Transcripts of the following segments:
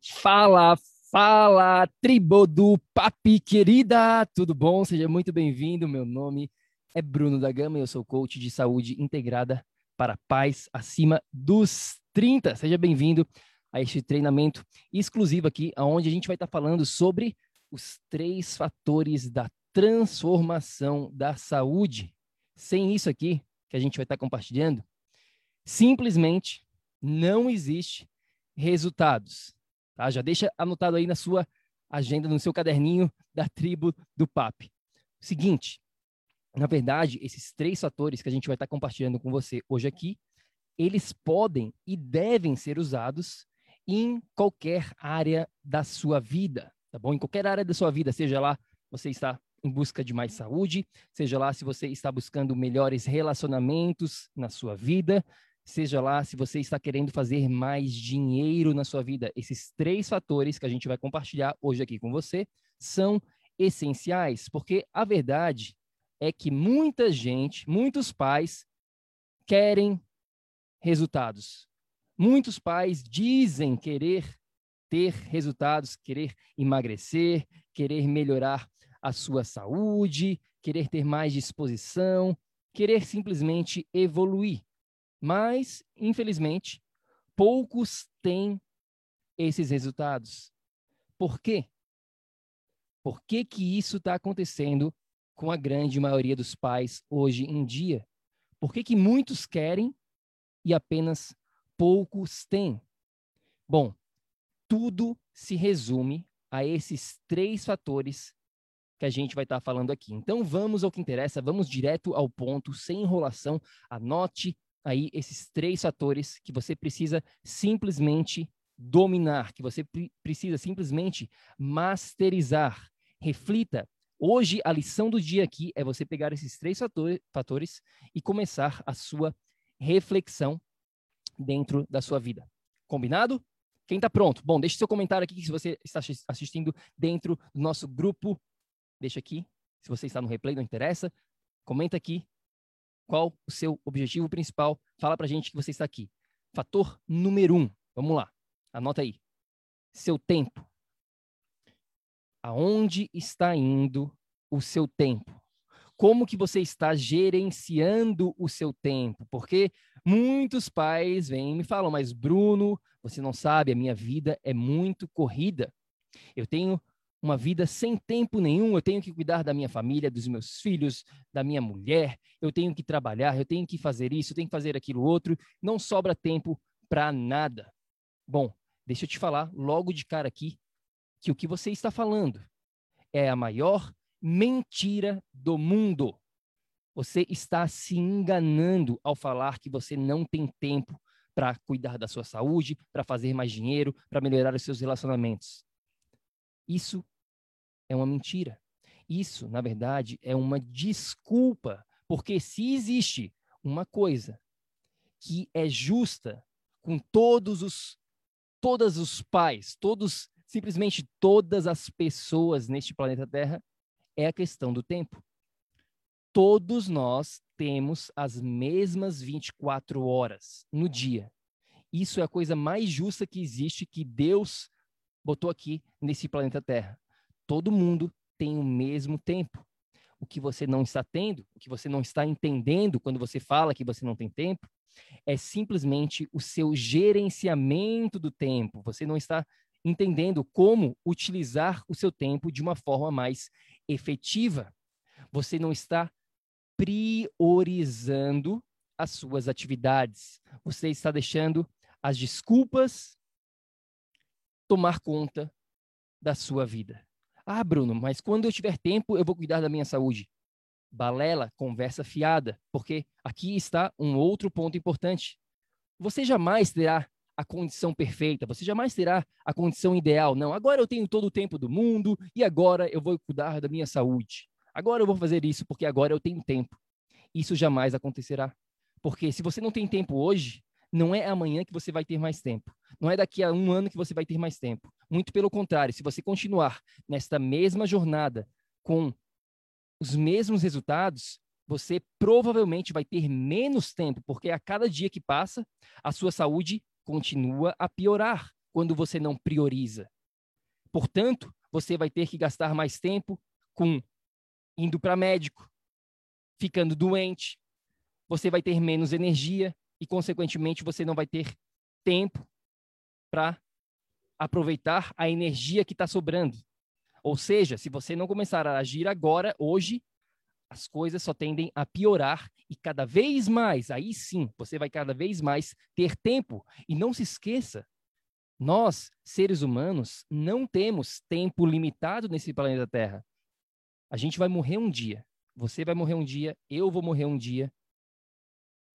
Fala, fala, tribo do Papi querida, tudo bom? Seja muito bem-vindo. Meu nome é Bruno da Gama e eu sou coach de saúde integrada para paz acima dos 30. Seja bem-vindo a este treinamento exclusivo aqui, onde a gente vai estar falando sobre os três fatores da transformação da saúde. Sem isso aqui que a gente vai estar compartilhando, simplesmente não existe resultados. Tá? Já deixa anotado aí na sua agenda, no seu caderninho da tribo do PAP. Seguinte, na verdade, esses três fatores que a gente vai estar compartilhando com você hoje aqui, eles podem e devem ser usados em qualquer área da sua vida, tá bom? Em qualquer área da sua vida, seja lá você está em busca de mais saúde, seja lá se você está buscando melhores relacionamentos na sua vida, seja lá se você está querendo fazer mais dinheiro na sua vida. Esses três fatores que a gente vai compartilhar hoje aqui com você são essenciais, porque a verdade é que muita gente, muitos pais querem resultados. Muitos pais dizem querer ter resultados, querer emagrecer, querer melhorar a sua saúde, querer ter mais disposição, querer simplesmente evoluir. Mas, infelizmente, poucos têm esses resultados. Por quê? Por que, que isso está acontecendo com a grande maioria dos pais hoje em dia? Por que, que muitos querem e apenas poucos têm? Bom, tudo se resume a esses três fatores que a gente vai estar tá falando aqui. Então vamos ao que interessa, vamos direto ao ponto, sem enrolação. Anote aí esses três fatores que você precisa simplesmente dominar, que você precisa simplesmente masterizar. Reflita. Hoje, a lição do dia aqui é você pegar esses três fatores e começar a sua reflexão dentro da sua vida. Combinado? Quem está pronto? Bom, deixe seu comentário aqui se você está assistindo dentro do nosso grupo. Deixa aqui. Se você está no replay, não interessa. Comenta aqui qual o seu objetivo principal? Fala para a gente que você está aqui. Fator número um. Vamos lá. Anota aí. Seu tempo. Aonde está indo o seu tempo? Como que você está gerenciando o seu tempo? Porque muitos pais vêm e me falam, mas Bruno, você não sabe, a minha vida é muito corrida. Eu tenho uma vida sem tempo nenhum. Eu tenho que cuidar da minha família, dos meus filhos, da minha mulher. Eu tenho que trabalhar, eu tenho que fazer isso, eu tenho que fazer aquilo outro. Não sobra tempo para nada. Bom, deixa eu te falar logo de cara aqui que o que você está falando é a maior mentira do mundo. Você está se enganando ao falar que você não tem tempo para cuidar da sua saúde, para fazer mais dinheiro, para melhorar os seus relacionamentos. Isso é uma mentira. Isso, na verdade, é uma desculpa, porque se existe uma coisa que é justa com todos os todos os pais, todos simplesmente todas as pessoas neste planeta Terra, é a questão do tempo. Todos nós temos as mesmas 24 horas no dia. Isso é a coisa mais justa que existe que Deus botou aqui nesse planeta Terra. Todo mundo tem o mesmo tempo. O que você não está tendo, o que você não está entendendo quando você fala que você não tem tempo, é simplesmente o seu gerenciamento do tempo. Você não está entendendo como utilizar o seu tempo de uma forma mais efetiva. Você não está priorizando as suas atividades. Você está deixando as desculpas tomar conta da sua vida. Ah, Bruno, mas quando eu tiver tempo, eu vou cuidar da minha saúde. Balela, conversa fiada, porque aqui está um outro ponto importante. Você jamais terá a condição perfeita, você jamais terá a condição ideal. Não, agora eu tenho todo o tempo do mundo e agora eu vou cuidar da minha saúde. Agora eu vou fazer isso porque agora eu tenho tempo. Isso jamais acontecerá. Porque se você não tem tempo hoje, não é amanhã que você vai ter mais tempo. Não é daqui a um ano que você vai ter mais tempo. Muito pelo contrário, se você continuar nesta mesma jornada com os mesmos resultados, você provavelmente vai ter menos tempo, porque a cada dia que passa, a sua saúde continua a piorar, quando você não prioriza. Portanto, você vai ter que gastar mais tempo com indo para médico, ficando doente, você vai ter menos energia e, consequentemente, você não vai ter tempo para aproveitar a energia que está sobrando. Ou seja, se você não começar a agir agora, hoje, as coisas só tendem a piorar e cada vez mais, aí sim, você vai cada vez mais ter tempo. E não se esqueça, nós, seres humanos, não temos tempo limitado nesse planeta Terra. A gente vai morrer um dia. Você vai morrer um dia, eu vou morrer um dia.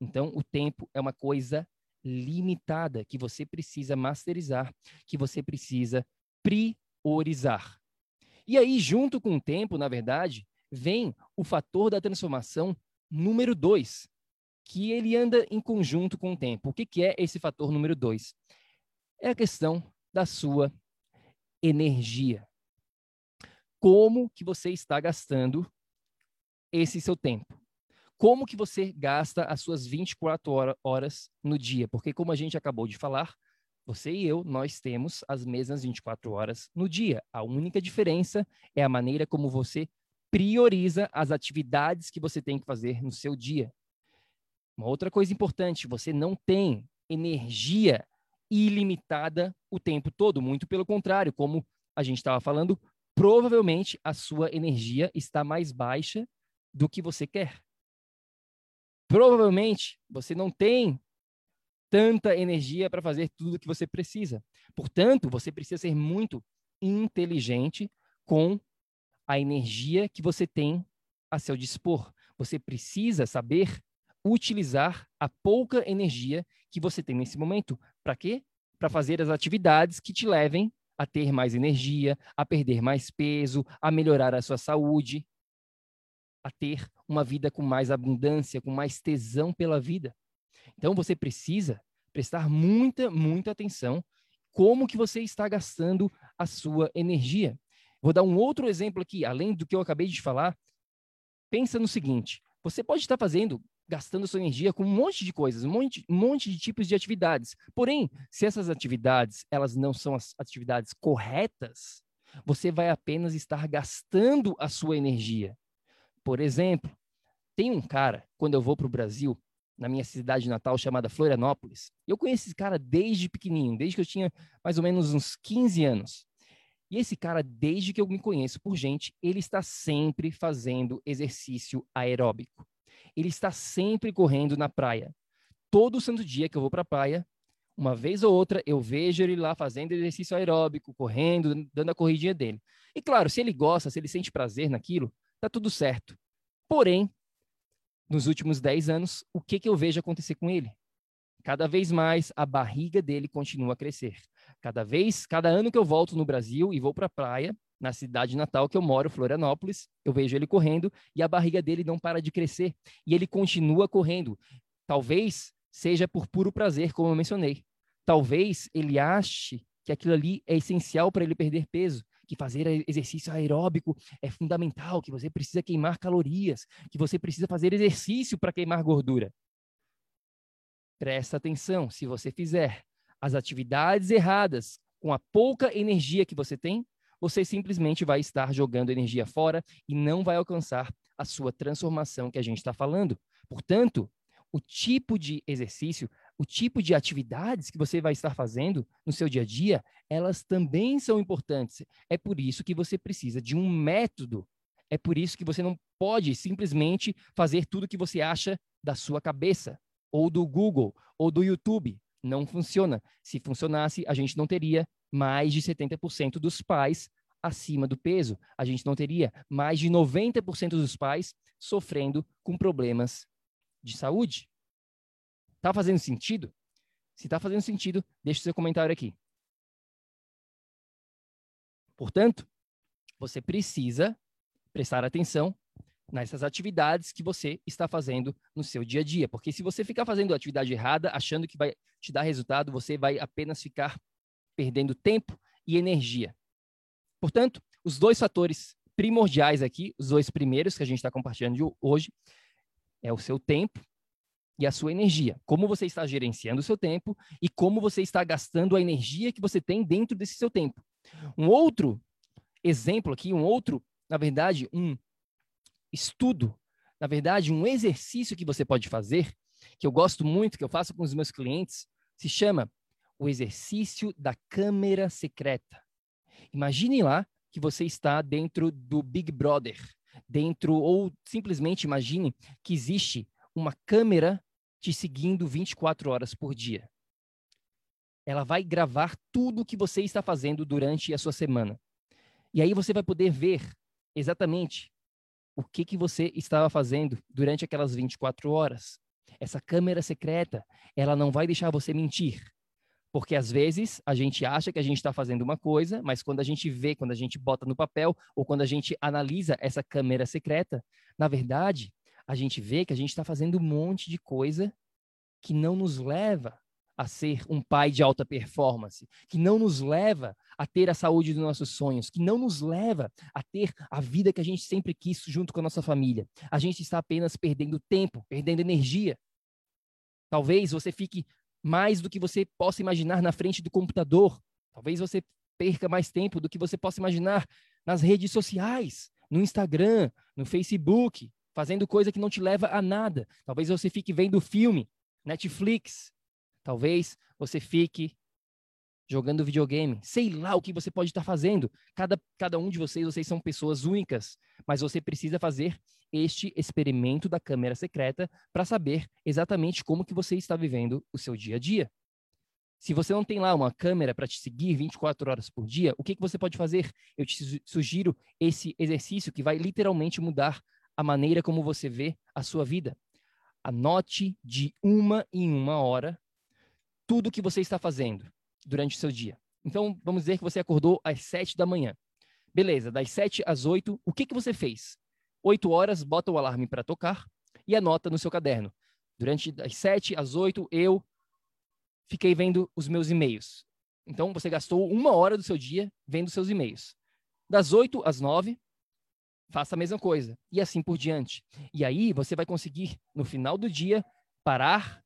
Então, o tempo é uma coisa limitada que você precisa masterizar, que você precisa priorizar. E aí, junto com o tempo, na verdade, vem o fator da transformação número dois, que ele anda em conjunto com o tempo. O que, que é esse fator número dois? É a questão da sua energia. Como que você está gastando esse seu tempo? Como que você gasta as suas 24 horas no dia? Porque como a gente acabou de falar, você e eu, nós temos as mesmas 24 horas no dia. A única diferença é a maneira como você prioriza as atividades que você tem que fazer no seu dia. Uma outra coisa importante, você não tem energia ilimitada o tempo todo, muito pelo contrário, como a gente estava falando, provavelmente a sua energia está mais baixa do que você quer. Provavelmente você não tem tanta energia para fazer tudo o que você precisa. Portanto, você precisa ser muito inteligente com a energia que você tem a seu dispor. Você precisa saber utilizar a pouca energia que você tem nesse momento. Para quê? Para fazer as atividades que te levem a ter mais energia, a perder mais peso, a melhorar a sua saúde, a ter uma vida com mais abundância, com mais tesão pela vida. Então você precisa prestar muita, muita atenção como que você está gastando a sua energia. Vou dar um outro exemplo aqui, além do que eu acabei de falar. Pensa no seguinte: você pode estar fazendo, gastando sua energia com um monte de coisas, um monte, um monte de tipos de atividades. Porém, se essas atividades elas não são as atividades corretas, você vai apenas estar gastando a sua energia. Por exemplo, tem um cara, quando eu vou para o Brasil, na minha cidade natal chamada Florianópolis, eu conheço esse cara desde pequenininho, desde que eu tinha mais ou menos uns 15 anos. E esse cara, desde que eu me conheço por gente, ele está sempre fazendo exercício aeróbico. Ele está sempre correndo na praia. Todo santo dia que eu vou para a praia, uma vez ou outra, eu vejo ele lá fazendo exercício aeróbico, correndo, dando a corridinha dele. E claro, se ele gosta, se ele sente prazer naquilo, tá tudo certo. Porém, nos últimos 10 anos, o que, que eu vejo acontecer com ele? Cada vez mais a barriga dele continua a crescer. Cada vez, cada ano que eu volto no Brasil e vou para a praia, na cidade natal que eu moro, Florianópolis, eu vejo ele correndo e a barriga dele não para de crescer. E ele continua correndo. Talvez seja por puro prazer, como eu mencionei. Talvez ele ache que aquilo ali é essencial para ele perder peso, que fazer exercício aeróbico é fundamental, que você precisa queimar calorias, que você precisa fazer exercício para queimar gordura. Presta atenção, se você fizer as atividades erradas com a pouca energia que você tem, você simplesmente vai estar jogando energia fora e não vai alcançar a sua transformação que a gente está falando. Portanto, o tipo de exercício, o tipo de atividades que você vai estar fazendo no seu dia a dia, elas também são importantes. É por isso que você precisa de um método. É por isso que você não pode simplesmente fazer tudo que você acha da sua cabeça, ou do Google, ou do YouTube. Não funciona. Se funcionasse, a gente não teria mais de 70% dos pais acima do peso. A gente não teria mais de 90% dos pais sofrendo com problemas de saúde. Tá fazendo sentido? Se tá fazendo sentido, deixe seu comentário aqui. Portanto, você precisa prestar atenção nessas atividades que você está fazendo no seu dia a dia. Porque se você ficar fazendo a atividade errada, achando que vai te dar resultado, você vai apenas ficar perdendo tempo e energia. Portanto, os dois fatores primordiais aqui, os dois primeiros que a gente está compartilhando hoje, é o seu tempo e a sua energia. Como você está gerenciando o seu tempo e como você está gastando a energia que você tem dentro desse seu tempo. Um outro exemplo aqui, um outro, na verdade, um estudo, na verdade, um exercício que você pode fazer, que eu gosto muito, que eu faço com os meus clientes, se chama o exercício da câmera secreta. Imagine lá que você está dentro do Big Brother, dentro ou simplesmente imagine que existe uma câmera te seguindo 24 horas por dia. Ela vai gravar tudo o que você está fazendo durante a sua semana. E aí você vai poder ver exatamente o que, que você estava fazendo durante aquelas 24 horas. Essa câmera secreta, ela não vai deixar você mentir. Porque às vezes a gente acha que a gente está fazendo uma coisa, mas quando a gente vê, quando a gente bota no papel, ou quando a gente analisa essa câmera secreta, na verdade, a gente vê que a gente está fazendo um monte de coisa que não nos leva a ser um pai de alta performance, que não nos leva a ter a saúde dos nossos sonhos, que não nos leva a ter a vida que a gente sempre quis junto com a nossa família. A gente está apenas perdendo tempo, perdendo energia. Talvez você fique mais do que você possa imaginar na frente do computador. Talvez você perca mais tempo do que você possa imaginar nas redes sociais, no Instagram, no Facebook, fazendo coisa que não te leva a nada. Talvez você fique vendo filme, Netflix. Talvez você fique jogando videogame. Sei lá o que você pode estar fazendo. Cada, cada um de vocês, vocês são pessoas únicas, mas você precisa fazer este experimento da câmera secreta para saber exatamente como que você está vivendo o seu dia a dia. Se você não tem lá uma câmera para te seguir 24 horas por dia, o que, que você pode fazer? Eu te sugiro esse exercício que vai literalmente mudar a maneira como você vê a sua vida. Anote de uma em uma hora tudo que você está fazendo durante o seu dia. Então, vamos dizer que você acordou às sete da manhã. Beleza, das sete às oito, o que, que você fez? Oito horas, bota o alarme para tocar e anota no seu caderno. Durante das sete às oito, eu fiquei vendo os meus e-mails. Então, você gastou uma hora do seu dia vendo seus e-mails. Das oito às nove, faça a mesma coisa. E assim por diante. E aí você vai conseguir, no final do dia, parar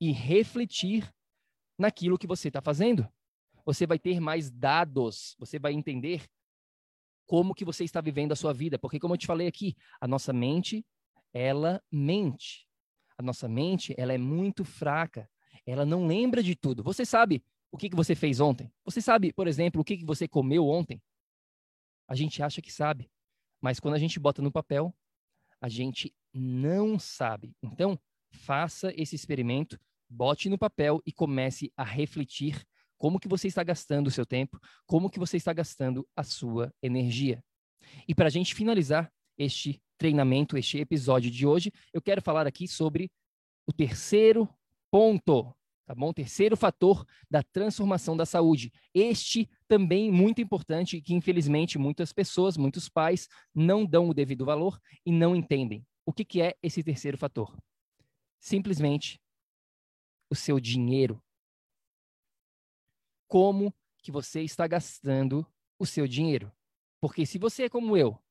e refletir naquilo que você está fazendo. Você vai ter mais dados, você vai entender como que você está vivendo a sua vida. Porque, como eu te falei aqui, a nossa mente, ela mente. A nossa mente, ela é muito fraca. Ela não lembra de tudo. Você sabe o que, que você fez ontem? Você sabe, por exemplo, o que, que você comeu ontem? A gente acha que sabe. Mas quando a gente bota no papel, a gente não sabe. Então, faça esse experimento, bote no papel e comece a refletir como que você está gastando o seu tempo, como que você está gastando a sua energia. E para a gente finalizar este treinamento, este episódio de hoje, eu quero falar aqui sobre o terceiro ponto tá bom? Terceiro fator da transformação da saúde. Este também muito importante que infelizmente muitas pessoas, muitos pais não dão o devido valor e não entendem. O que, que é esse terceiro fator? Simplesmente o seu dinheiro. Como que você está gastando o seu dinheiro? Porque se você é como eu,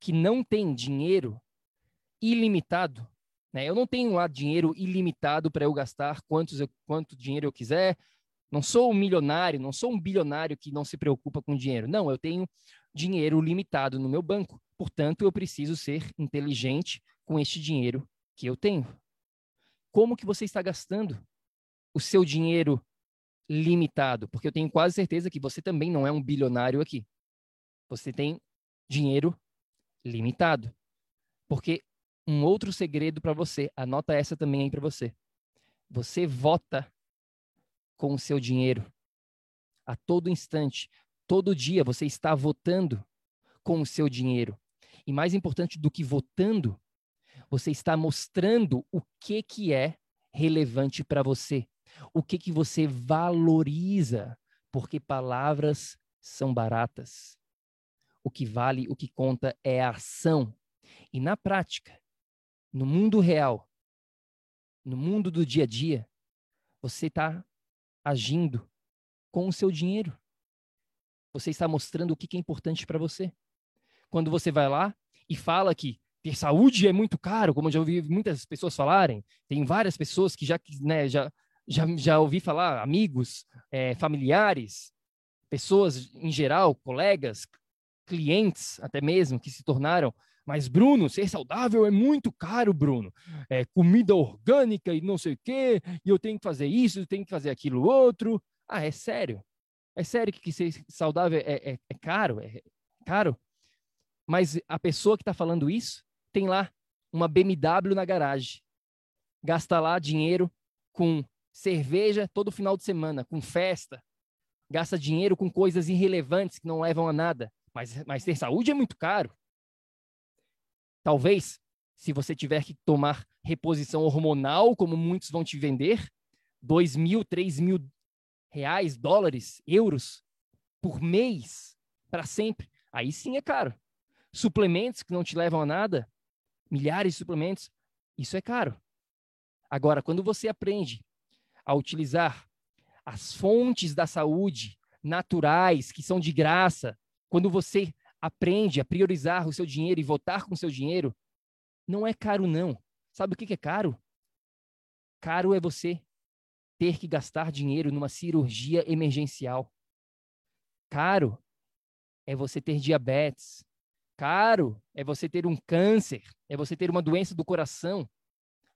que não tem dinheiro ilimitado, né? Eu não tenho lá dinheiro ilimitado para eu gastar quantos eu, quanto dinheiro eu quiser. Não sou um milionário, não sou um bilionário que não se preocupa com dinheiro. Não, eu tenho dinheiro limitado no meu banco. Portanto, eu preciso ser inteligente com este dinheiro que eu tenho. Como que você está gastando o seu dinheiro limitado? Porque eu tenho quase certeza que você também não é um bilionário aqui. Você tem dinheiro limitado. Porque um outro segredo para você. Anota essa também aí para você. Você vota com o seu dinheiro. A todo instante, todo dia você está votando com o seu dinheiro. E mais importante do que votando, você está mostrando o que que é relevante para você, o que que você valoriza, porque palavras são baratas. O que vale, o que conta é a ação. E na prática, no mundo real, no mundo do dia a dia, você está agindo com o seu dinheiro. Você está mostrando o que é importante para você. Quando você vai lá e fala que ter saúde é muito caro, como eu já ouvi muitas pessoas falarem. Tem várias pessoas que já, né, já, já, já ouvi falar, amigos, é, familiares, pessoas em geral, colegas, clientes até mesmo, que se tornaram. Mas, Bruno, ser saudável é muito caro, Bruno. É comida orgânica e não sei o quê, e eu tenho que fazer isso, eu tenho que fazer aquilo outro. Ah, é sério? É sério que ser saudável é, é, é caro? É caro? Mas a pessoa que está falando isso tem lá uma BMW na garagem. Gasta lá dinheiro com cerveja todo final de semana, com festa. Gasta dinheiro com coisas irrelevantes que não levam a nada. Mas, mas ter saúde é muito caro. Talvez, se você tiver que tomar reposição hormonal, como muitos vão te vender, dois mil, três mil reais, dólares, euros por mês para sempre, aí sim é caro. Suplementos que não te levam a nada, milhares de suplementos, isso é caro. Agora, quando você aprende a utilizar as fontes da saúde naturais, que são de graça, quando você aprende a priorizar o seu dinheiro e votar com o seu dinheiro, não é caro, não. Sabe o que é caro? Caro é você ter que gastar dinheiro numa cirurgia emergencial. Caro é você ter diabetes. Caro é você ter um câncer. É você ter uma doença do coração.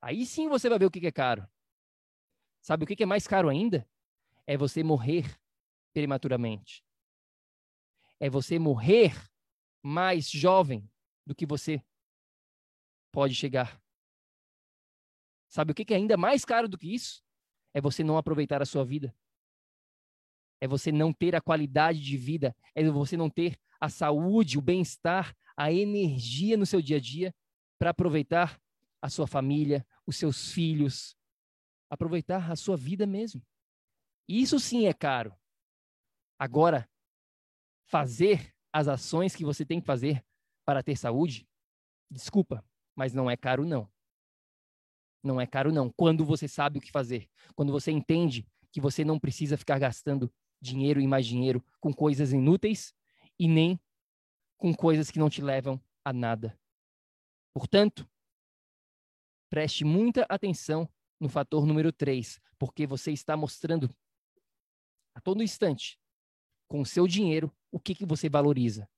Aí sim você vai ver o que é caro. Sabe o que é mais caro ainda? É você morrer prematuramente é você morrer mais jovem do que você pode chegar. Sabe o que é ainda mais caro do que isso? É você não aproveitar a sua vida. É você não ter a qualidade de vida. É você não ter a saúde, o bem-estar, a energia no seu dia a dia para aproveitar a sua família, os seus filhos, aproveitar a sua vida mesmo. Isso sim é caro. Agora, fazer as ações que você tem que fazer para ter saúde, desculpa, mas não é caro não. Não é caro não. Quando você sabe o que fazer, quando você entende que você não precisa ficar gastando dinheiro e mais dinheiro com coisas inúteis e nem com coisas que não te levam a nada. Portanto, preste muita atenção no fator número 3, porque você está mostrando a todo instante com o seu dinheiro o que, que você valoriza.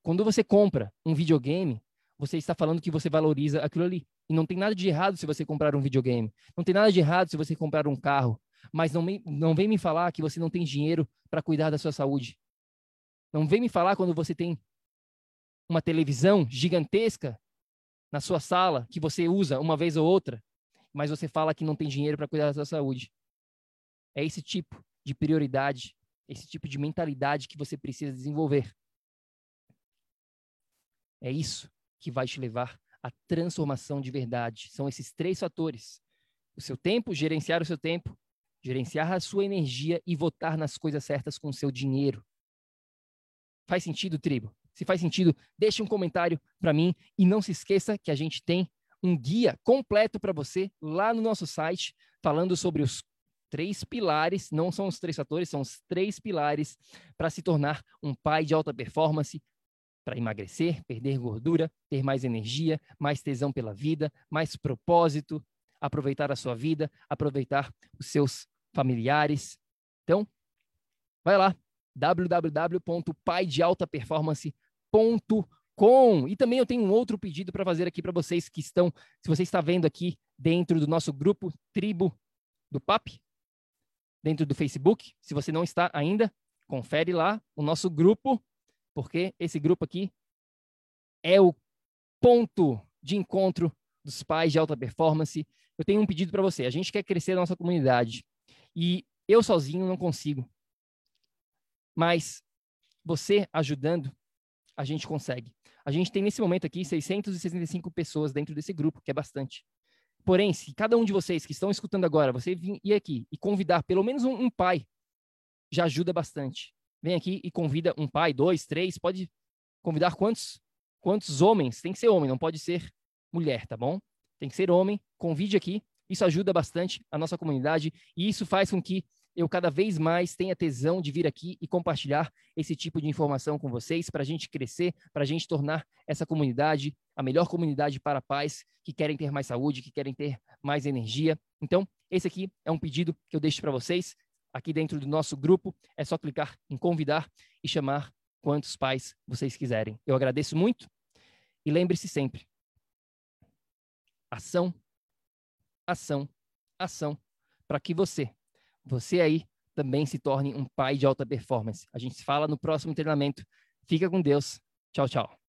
Quando você compra um videogame, você está falando que você valoriza aquilo ali. E não tem nada de errado se você comprar um videogame. Não tem nada de errado se você comprar um carro. Mas não, me, não vem me falar que você não tem dinheiro para cuidar da sua saúde. Não vem me falar quando você tem uma televisão gigantesca na sua sala que você usa uma vez ou outra, mas você fala que não tem dinheiro para cuidar da sua saúde. É esse tipo de prioridade esse tipo de mentalidade que você precisa desenvolver. É isso que vai te levar à transformação de verdade. São esses três fatores: o seu tempo, gerenciar o seu tempo, gerenciar a sua energia e votar nas coisas certas com o seu dinheiro. Faz sentido, tribo? Se faz sentido, deixe um comentário para mim e não se esqueça que a gente tem um guia completo para você lá no nosso site falando sobre os três pilares, não são os três fatores, são os três pilares para se tornar um pai de alta performance, para emagrecer, perder gordura, ter mais energia, mais tesão pela vida, mais propósito, aproveitar a sua vida, aproveitar os seus familiares. Então, vai lá, www.paidealtaperformance.com. E também eu tenho um outro pedido para fazer aqui para vocês que estão, se você está vendo aqui dentro do nosso grupo Tribo do PAP, dentro do Facebook. Se você não está ainda, confere lá o nosso grupo, porque esse grupo aqui é o ponto de encontro dos pais de alta performance. Eu tenho um pedido para você. A gente quer crescer a nossa comunidade e eu sozinho não consigo. Mas você ajudando, a gente consegue. A gente tem nesse momento aqui 665 pessoas dentro desse grupo, que é bastante. Porém, se cada um de vocês que estão escutando agora, você vir ir aqui e convidar pelo menos um, um pai, já ajuda bastante. Vem aqui e convida um pai, dois, três, pode convidar quantos? Quantos homens? Tem que ser homem, não pode ser mulher, tá bom? Tem que ser homem. Convide aqui. Isso ajuda bastante a nossa comunidade e isso faz com que eu cada vez mais tenha tesão de vir aqui e compartilhar esse tipo de informação com vocês, para a gente crescer, para a gente tornar essa comunidade a melhor comunidade para pais que querem ter mais saúde, que querem ter mais energia. Então, esse aqui é um pedido que eu deixo para vocês. Aqui dentro do nosso grupo, é só clicar em convidar e chamar quantos pais vocês quiserem. Eu agradeço muito e lembre-se sempre: ação, ação, ação, para que você, você aí, também se torne um pai de alta performance. A gente se fala no próximo treinamento. Fica com Deus. Tchau, tchau.